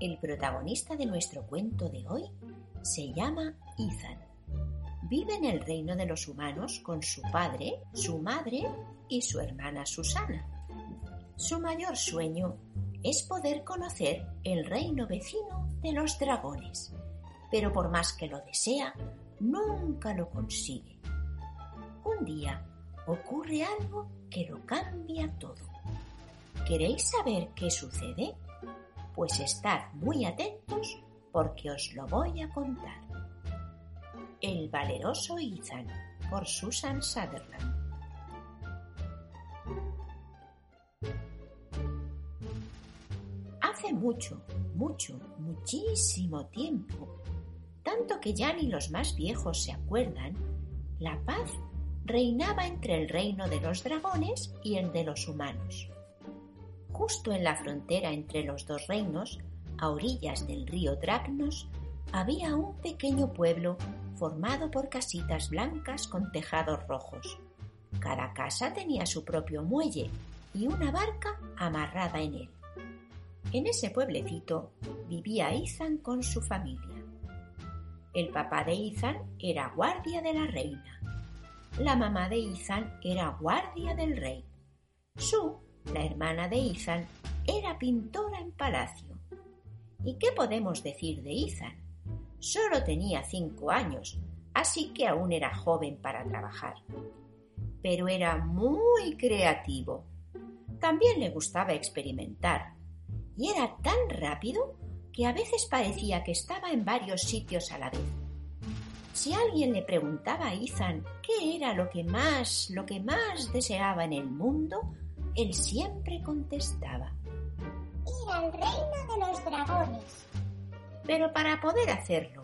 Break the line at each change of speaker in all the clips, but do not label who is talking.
El protagonista de nuestro cuento de hoy se llama Ethan. Vive en el reino de los humanos con su padre, su madre y su hermana Susana. Su mayor sueño es poder conocer el reino vecino de los dragones, pero por más que lo desea, nunca lo consigue. Un día ocurre algo que lo cambia todo. ¿Queréis saber qué sucede? Pues estad muy atentos porque os lo voy a contar. El valeroso Ethan por Susan Sutherland. Hace mucho, mucho, muchísimo tiempo, tanto que ya ni los más viejos se acuerdan, la paz reinaba entre el reino de los dragones y el de los humanos justo en la frontera entre los dos reinos, a orillas del río Dracnos, había un pequeño pueblo formado por casitas blancas con tejados rojos. Cada casa tenía su propio muelle y una barca amarrada en él. En ese pueblecito vivía Ethan con su familia. El papá de Ethan era guardia de la reina. La mamá de Ethan era guardia del rey. Sue la hermana de Ethan, era pintora en palacio. ¿Y qué podemos decir de Ethan? Solo tenía cinco años, así que aún era joven para trabajar. Pero era muy creativo. También le gustaba experimentar. Y era tan rápido que a veces parecía que estaba en varios sitios a la vez. Si alguien le preguntaba a Ethan qué era lo que más, lo que más deseaba en el mundo, él siempre contestaba.
Ir al reino de los dragones.
Pero para poder hacerlo,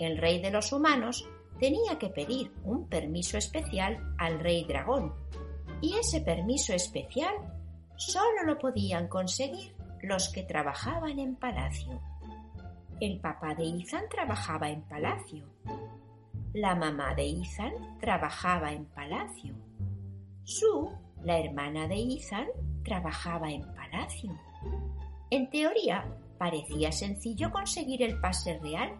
el rey de los humanos tenía que pedir un permiso especial al rey dragón. Y ese permiso especial solo lo podían conseguir los que trabajaban en palacio. El papá de Ethan trabajaba en palacio. La mamá de Ethan trabajaba en palacio. Sue la hermana de Ethan trabajaba en palacio. En teoría, parecía sencillo conseguir el pase real,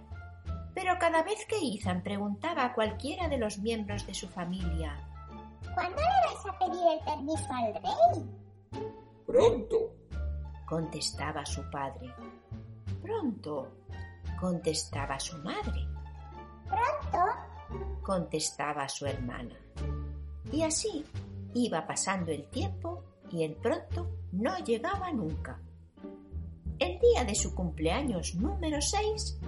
pero cada vez que Ethan preguntaba a cualquiera de los miembros de su familia
¿Cuándo le vais a pedir el permiso al rey?
Pronto,
contestaba su padre. Pronto, contestaba su madre.
Pronto,
contestaba su hermana. Y así Iba pasando el tiempo y el pronto no llegaba nunca. El día de su cumpleaños número 6,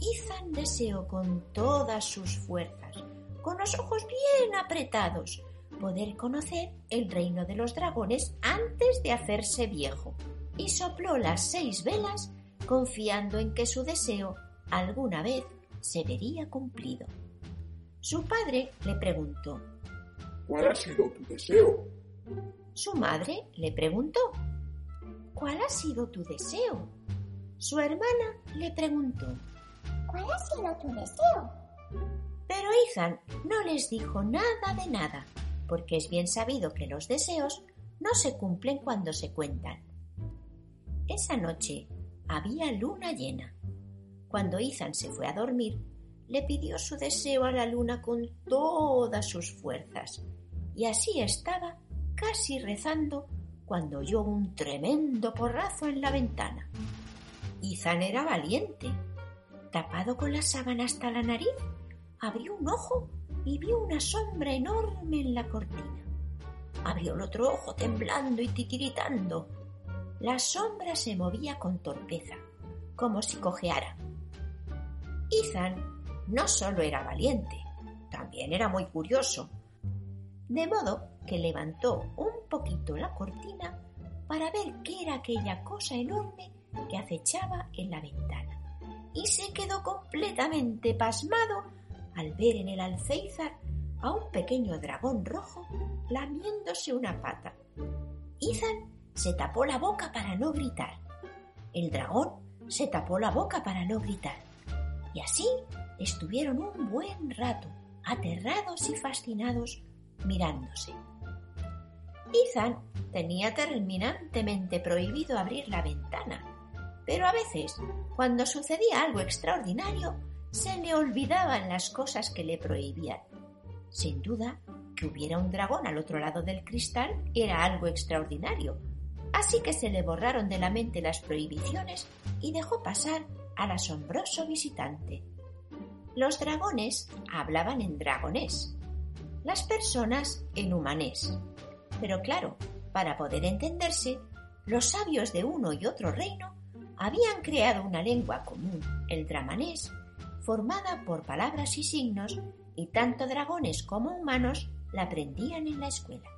Ethan deseó con todas sus fuerzas, con los ojos bien apretados, poder conocer el reino de los dragones antes de hacerse viejo, y sopló las seis velas confiando en que su deseo alguna vez se vería cumplido. Su padre le preguntó
¿Cuál ha sido tu deseo?
Su madre le preguntó, ¿Cuál ha sido tu deseo? Su hermana le preguntó,
¿Cuál ha sido tu deseo?
Pero Ethan no les dijo nada de nada, porque es bien sabido que los deseos no se cumplen cuando se cuentan. Esa noche había luna llena. Cuando Ethan se fue a dormir, le pidió su deseo a la luna con todas sus fuerzas, y así estaba casi rezando cuando oyó un tremendo porrazo en la ventana. Izan era valiente. Tapado con la sábana hasta la nariz, abrió un ojo y vio una sombra enorme en la cortina. Abrió el otro ojo temblando y titiritando. La sombra se movía con torpeza, como si cojeara. Ethan no solo era valiente, también era muy curioso de modo que levantó un poquito la cortina para ver qué era aquella cosa enorme que acechaba en la ventana y se quedó completamente pasmado al ver en el alféizar a un pequeño dragón rojo lamiéndose una pata. Ethan se tapó la boca para no gritar. El dragón se tapó la boca para no gritar. Y así estuvieron un buen rato, aterrados y fascinados, mirándose. Ethan tenía terminantemente prohibido abrir la ventana, pero a veces, cuando sucedía algo extraordinario, se le olvidaban las cosas que le prohibían. Sin duda, que hubiera un dragón al otro lado del cristal era algo extraordinario, así que se le borraron de la mente las prohibiciones y dejó pasar al asombroso visitante. Los dragones hablaban en dragonés, las personas en humanés. Pero claro, para poder entenderse, los sabios de uno y otro reino habían creado una lengua común, el dramanés, formada por palabras y signos, y tanto dragones como humanos la aprendían en la escuela.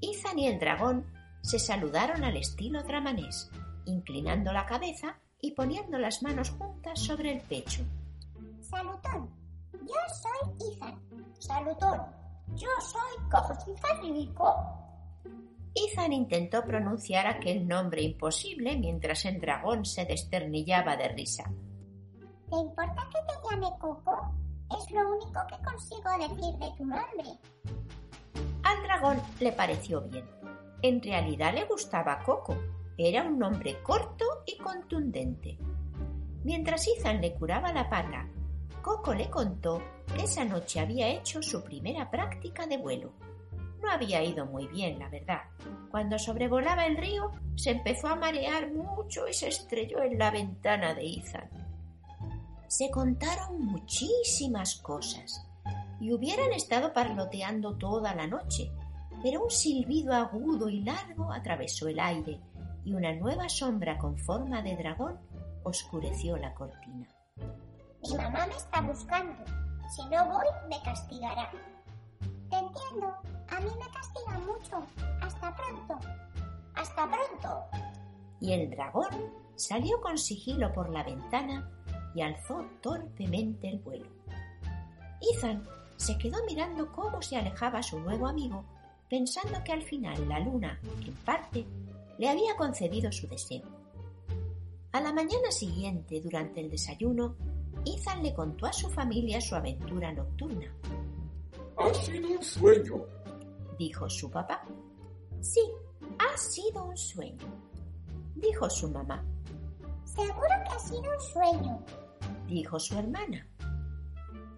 Ethan y el dragón se saludaron al estilo dramanés, inclinando la cabeza y poniendo las manos juntas sobre el pecho.
Salutón, yo soy Ethan. Salutón, yo soy Rico.
Ethan intentó pronunciar aquel nombre imposible mientras el dragón se desternillaba de risa.
¿Te importa que te llame Coco? Es lo único que consigo decir de tu nombre.
Al dragón le pareció bien. En realidad le gustaba Coco. Era un nombre corto y contundente. Mientras Ethan le curaba la pata, Coco le contó que esa noche había hecho su primera práctica de vuelo. No había ido muy bien, la verdad. Cuando sobrevolaba el río, se empezó a marear mucho y se estrelló en la ventana de Ethan. Se contaron muchísimas cosas y hubieran estado parloteando toda la noche, pero un silbido agudo y largo atravesó el aire y una nueva sombra con forma de dragón oscureció la cortina.
Mi mamá me está buscando. Si no voy, me castigará. Te entiendo. A mí me castiga mucho. Hasta pronto. Hasta pronto.
Y el dragón salió con sigilo por la ventana y alzó torpemente el vuelo. Ethan se quedó mirando cómo se alejaba su nuevo amigo pensando que al final la luna, en parte, le había concedido su deseo. A la mañana siguiente, durante el desayuno, Ethan le contó a su familia su aventura nocturna.
Ha sido un sueño,
dijo su papá. Sí, ha sido un sueño, dijo su mamá.
Seguro que ha sido un sueño,
dijo su hermana.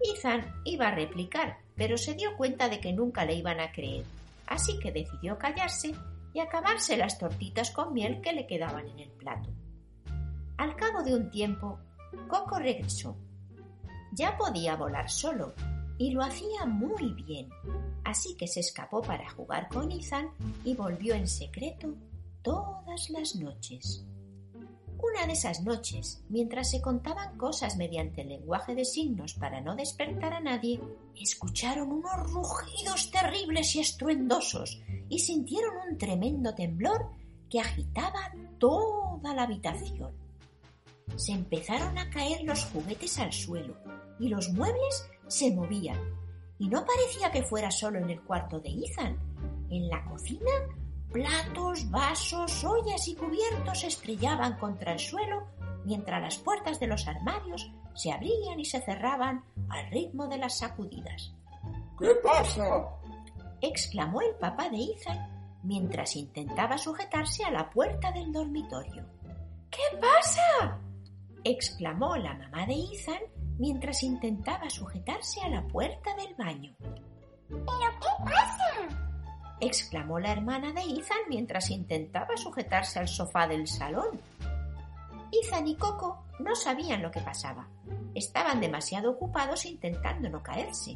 Ethan iba a replicar, pero se dio cuenta de que nunca le iban a creer así que decidió callarse y acabarse las tortitas con miel que le quedaban en el plato. Al cabo de un tiempo, Coco regresó. Ya podía volar solo y lo hacía muy bien, así que se escapó para jugar con Ethan y volvió en secreto todas las noches. Una de esas noches, mientras se contaban cosas mediante el lenguaje de signos para no despertar a nadie, escucharon unos rugidos terribles y estruendosos y sintieron un tremendo temblor que agitaba toda la habitación. Se empezaron a caer los juguetes al suelo y los muebles se movían. Y no parecía que fuera solo en el cuarto de Ethan. En la cocina Platos, vasos, ollas y cubiertos estrellaban contra el suelo mientras las puertas de los armarios se abrían y se cerraban al ritmo de las sacudidas.
¿Qué pasa?
exclamó el papá de Ethan mientras intentaba sujetarse a la puerta del dormitorio. ¿Qué pasa? Exclamó la mamá de Ethan mientras intentaba sujetarse a la puerta del baño.
¿Pero qué pasa?
exclamó la hermana de Ethan mientras intentaba sujetarse al sofá del salón. Ethan y Coco no sabían lo que pasaba. Estaban demasiado ocupados intentando no caerse.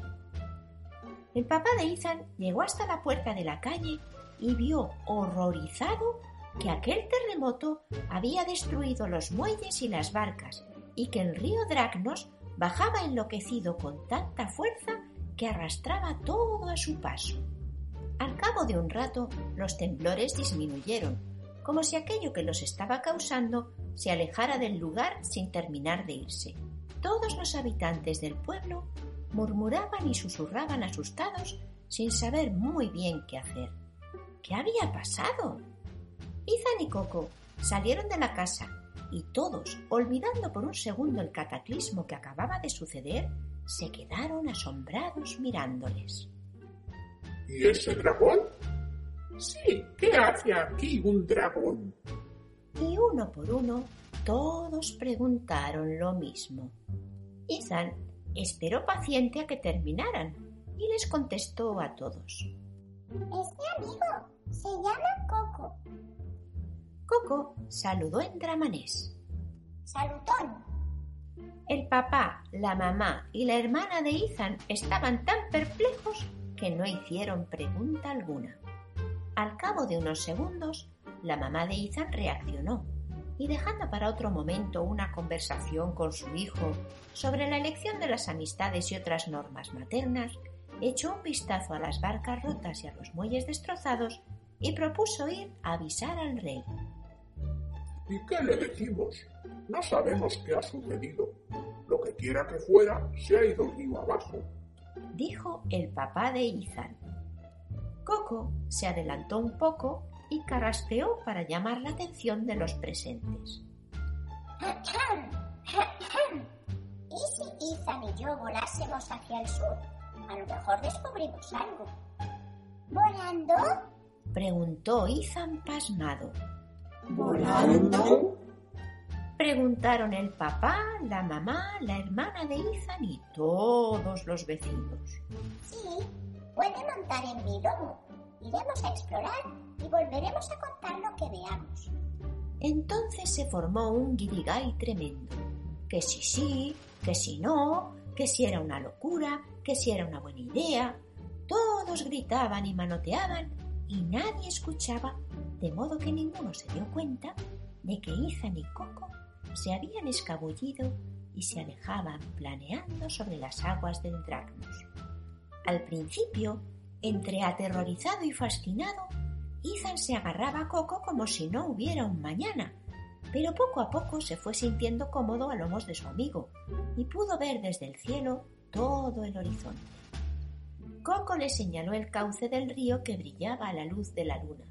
El papá de Ethan llegó hasta la puerta de la calle y vio horrorizado que aquel terremoto había destruido los muelles y las barcas y que el río Dragnos bajaba enloquecido con tanta fuerza que arrastraba todo a su paso. Al cabo de un rato, los temblores disminuyeron, como si aquello que los estaba causando se alejara del lugar sin terminar de irse. Todos los habitantes del pueblo murmuraban y susurraban asustados sin saber muy bien qué hacer. ¿Qué había pasado? Ethan y Coco salieron de la casa y todos, olvidando por un segundo el cataclismo que acababa de suceder, se quedaron asombrados mirándoles.
¿Y ese dragón? Sí, ¿qué hace aquí un dragón?
Y uno por uno todos preguntaron lo mismo. Ethan esperó paciente a que terminaran y les contestó a todos.
Es mi amigo. Se llama Coco.
Coco saludó en dramanés.
Salutón.
El papá, la mamá y la hermana de Ethan estaban tan perplejos que no hicieron pregunta alguna. Al cabo de unos segundos, la mamá de Ethan reaccionó y dejando para otro momento una conversación con su hijo sobre la elección de las amistades y otras normas maternas, echó un vistazo a las barcas rotas y a los muelles destrozados y propuso ir a avisar al rey.
¿Y qué le decimos? No sabemos qué ha sucedido. Lo que quiera que fuera se ha ido río abajo.
Dijo el papá de Ethan. Coco se adelantó un poco y carraspeó para llamar la atención de los presentes.
¿Y si Ethan y yo volásemos hacia el sur? A lo mejor descubrimos algo. ¿Volando?
Preguntó Ethan pasmado.
¿Volando?
Preguntaron el papá, la mamá, la hermana de Ethan y todos los vecinos.
Sí, puede montar en mi lomo. Iremos a explorar y volveremos a contar lo que veamos.
Entonces se formó un guirigay tremendo. Que si sí, que si no, que si era una locura, que si era una buena idea. Todos gritaban y manoteaban y nadie escuchaba, de modo que ninguno se dio cuenta de que Ethan y Coco se habían escabullido y se alejaban planeando sobre las aguas del Dragnos. Al principio, entre aterrorizado y fascinado, Ethan se agarraba a Coco como si no hubiera un mañana, pero poco a poco se fue sintiendo cómodo a lomos de su amigo y pudo ver desde el cielo todo el horizonte. Coco le señaló el cauce del río que brillaba a la luz de la luna.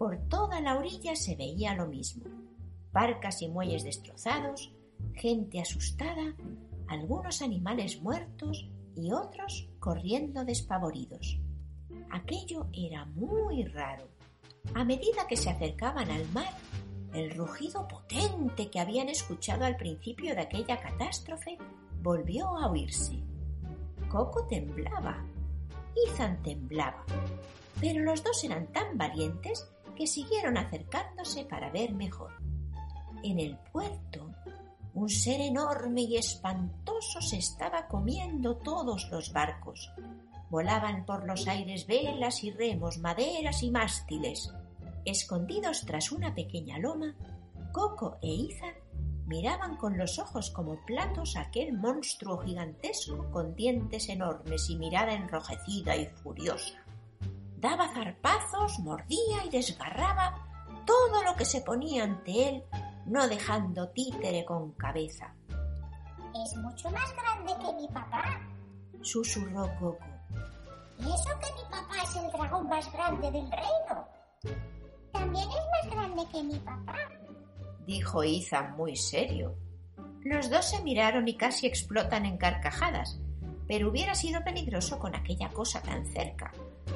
Por toda la orilla se veía lo mismo. Barcas y muelles destrozados, gente asustada, algunos animales muertos y otros corriendo despavoridos. Aquello era muy raro. A medida que se acercaban al mar, el rugido potente que habían escuchado al principio de aquella catástrofe volvió a oírse. Coco temblaba, Ethan temblaba, pero los dos eran tan valientes que siguieron acercándose para ver mejor. En el puerto, un ser enorme y espantoso se estaba comiendo todos los barcos. Volaban por los aires velas y remos, maderas y mástiles. Escondidos tras una pequeña loma, Coco e Ethan miraban con los ojos como platos aquel monstruo gigantesco con dientes enormes y mirada enrojecida y furiosa. Daba zarpazos, mordía y desgarraba todo lo que se ponía ante él, no dejando títere con cabeza.
Es mucho más grande que mi papá.
Susurró Coco.
¿Y eso que mi papá es el dragón más grande del reino? También es más grande que mi papá
dijo Ethan muy serio. Los dos se miraron y casi explotan en carcajadas, pero hubiera sido peligroso con aquella cosa tan cerca,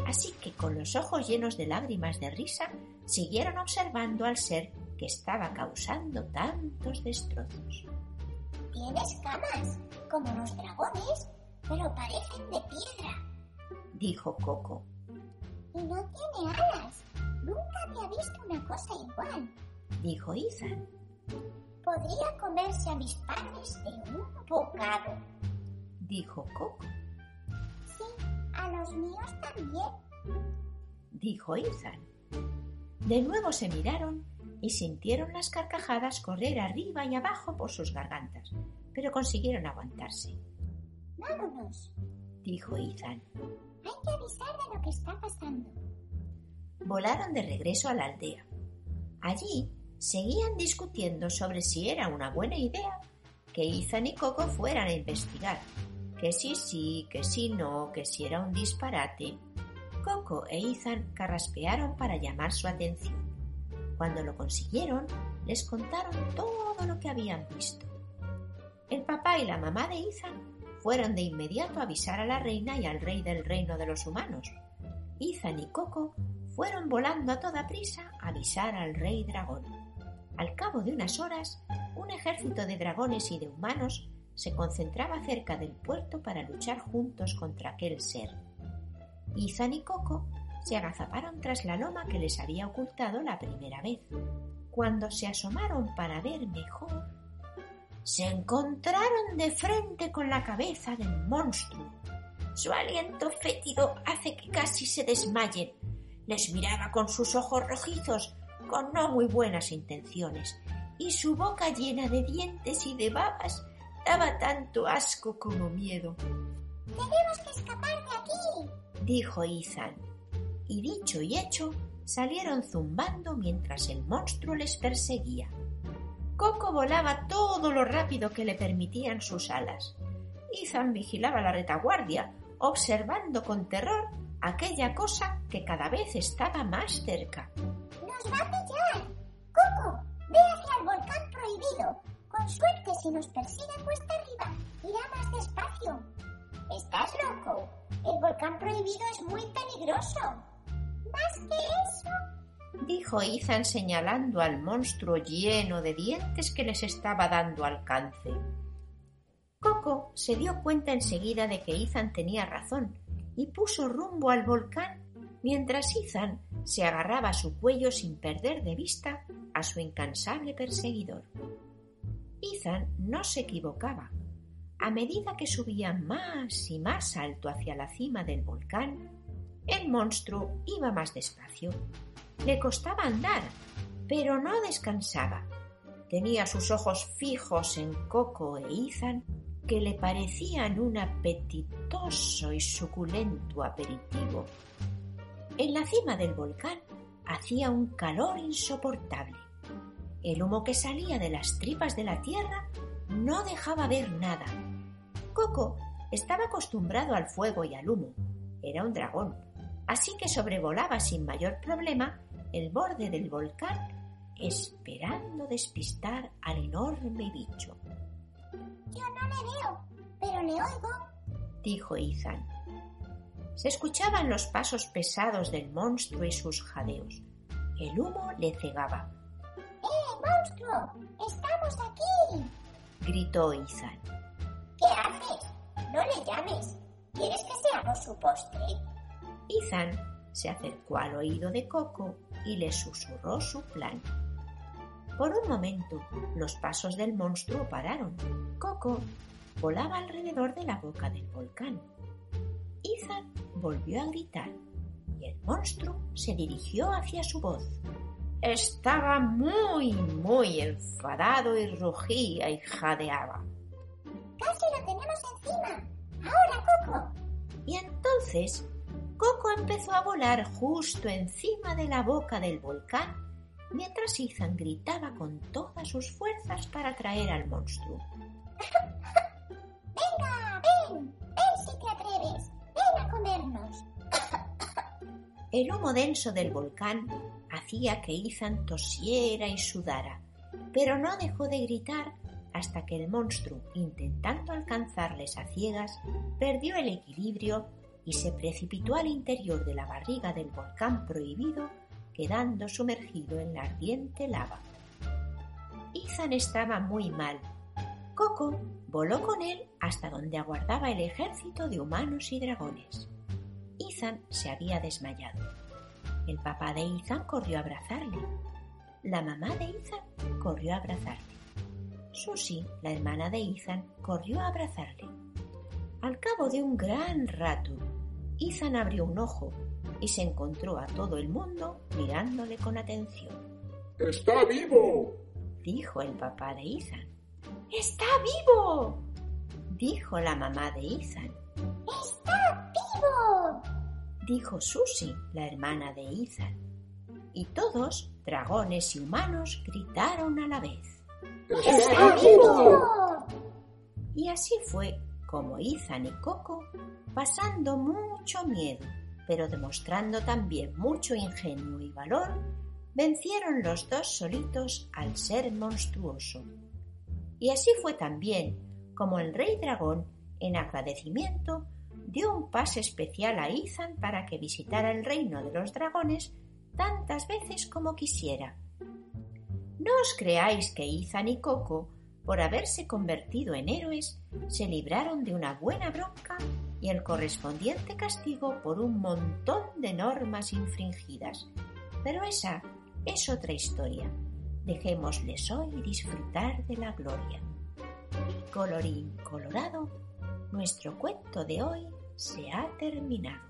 así que con los ojos llenos de lágrimas de risa siguieron observando al ser que estaba causando tantos destrozos.
Tiene escamas, como los dragones, pero parecen de piedra,
dijo Coco.
Y no tiene alas. Nunca había visto una cosa igual
dijo Ethan.
Podría comerse a mis padres de un bocado,
dijo Coco.
A los míos también,
dijo Ethan. De nuevo se miraron y sintieron las carcajadas correr arriba y abajo por sus gargantas, pero consiguieron aguantarse.
Vámonos,
dijo Ethan.
Hay que avisar de lo que está pasando.
Volaron de regreso a la aldea. Allí seguían discutiendo sobre si era una buena idea que Ethan y Coco fueran a investigar. Que sí sí, que sí no, que si era un disparate. Coco e Ethan carraspearon para llamar su atención. Cuando lo consiguieron, les contaron todo lo que habían visto. El papá y la mamá de Ethan fueron de inmediato a avisar a la reina y al rey del reino de los humanos. Ethan y Coco fueron volando a toda prisa a avisar al rey dragón. Al cabo de unas horas, un ejército de dragones y de humanos se concentraba cerca del puerto para luchar juntos contra aquel ser. Ethan y Coco se agazaparon tras la loma que les había ocultado la primera vez. Cuando se asomaron para ver mejor, se encontraron de frente con la cabeza del monstruo. Su aliento fétido hace que casi se desmayen. Les miraba con sus ojos rojizos, con no muy buenas intenciones, y su boca llena de dientes y de babas daba tanto asco como miedo.
Tenemos que escapar de aquí,
dijo Ethan. Y dicho y hecho, salieron zumbando mientras el monstruo les perseguía. Coco volaba todo lo rápido que le permitían sus alas. Ethan vigilaba la retaguardia, observando con terror aquella cosa que cada vez estaba más cerca.
¡Nos va a pillar! ¡Coco! ¡Ve hacia el volcán prohibido! Con suerte, si nos persigue cuesta arriba, irá más despacio. ¿Estás loco? El volcán prohibido es muy peligroso. Más que eso,
dijo Ethan señalando al monstruo lleno de dientes que les estaba dando alcance. Coco se dio cuenta enseguida de que Ethan tenía razón y puso rumbo al volcán mientras Ethan se agarraba a su cuello sin perder de vista a su incansable perseguidor. Ethan no se equivocaba. A medida que subía más y más alto hacia la cima del volcán, el monstruo iba más despacio. Le costaba andar, pero no descansaba. Tenía sus ojos fijos en Coco e Ethan, que le parecían un apetitoso y suculento aperitivo. En la cima del volcán hacía un calor insoportable. El humo que salía de las tripas de la tierra no dejaba ver nada. Coco estaba acostumbrado al fuego y al humo. Era un dragón, así que sobrevolaba sin mayor problema el borde del volcán esperando despistar al enorme bicho.
Yo no le veo, pero le oigo,
dijo Ethan. Se escuchaban los pasos pesados del monstruo y sus jadeos. El humo le cegaba.
¡Eh, monstruo! ¡Estamos aquí!
gritó Ethan.
¿Qué haces? No le llames. ¿Quieres que seamos su postre?
Ethan se acercó al oído de Coco y le susurró su plan. Por un momento, los pasos del monstruo pararon. Coco volaba alrededor de la boca del volcán. Ethan volvió a gritar y el monstruo se dirigió hacia su voz. Estaba muy, muy enfadado y rugía y jadeaba.
¡Casi lo tenemos encima! ¡Ahora, Coco!
Y entonces Coco empezó a volar justo encima de la boca del volcán mientras Ethan gritaba con todas sus fuerzas para atraer al monstruo. El humo denso del volcán hacía que Ethan tosiera y sudara, pero no dejó de gritar hasta que el monstruo, intentando alcanzarles a ciegas, perdió el equilibrio y se precipitó al interior de la barriga del volcán prohibido, quedando sumergido en la ardiente lava. Ethan estaba muy mal. Coco voló con él hasta donde aguardaba el ejército de humanos y dragones. Ethan se había desmayado. El papá de Ethan corrió a abrazarle. La mamá de Ethan corrió a abrazarle. Susie, la hermana de Ethan, corrió a abrazarle. Al cabo de un gran rato, Ethan abrió un ojo y se encontró a todo el mundo mirándole con atención.
¡Está vivo!
dijo el papá de Ethan. ¡Está vivo! dijo la mamá de Ethan.
¡Está vivo!
Dijo Susie, la hermana de Ethan. y todos, dragones y humanos, gritaron a la vez.
¡Está vivo!
Y así fue como Ethan y Coco, pasando mucho miedo, pero demostrando también mucho ingenio y valor, vencieron los dos solitos al ser monstruoso. Y así fue también como el rey dragón, en agradecimiento, dio un pase especial a Ethan para que visitara el reino de los dragones tantas veces como quisiera. No os creáis que Ethan y Coco, por haberse convertido en héroes, se libraron de una buena bronca y el correspondiente castigo por un montón de normas infringidas. Pero esa es otra historia. Dejémosles hoy disfrutar de la gloria. Colorín colorado, nuestro cuento de hoy se ha terminado.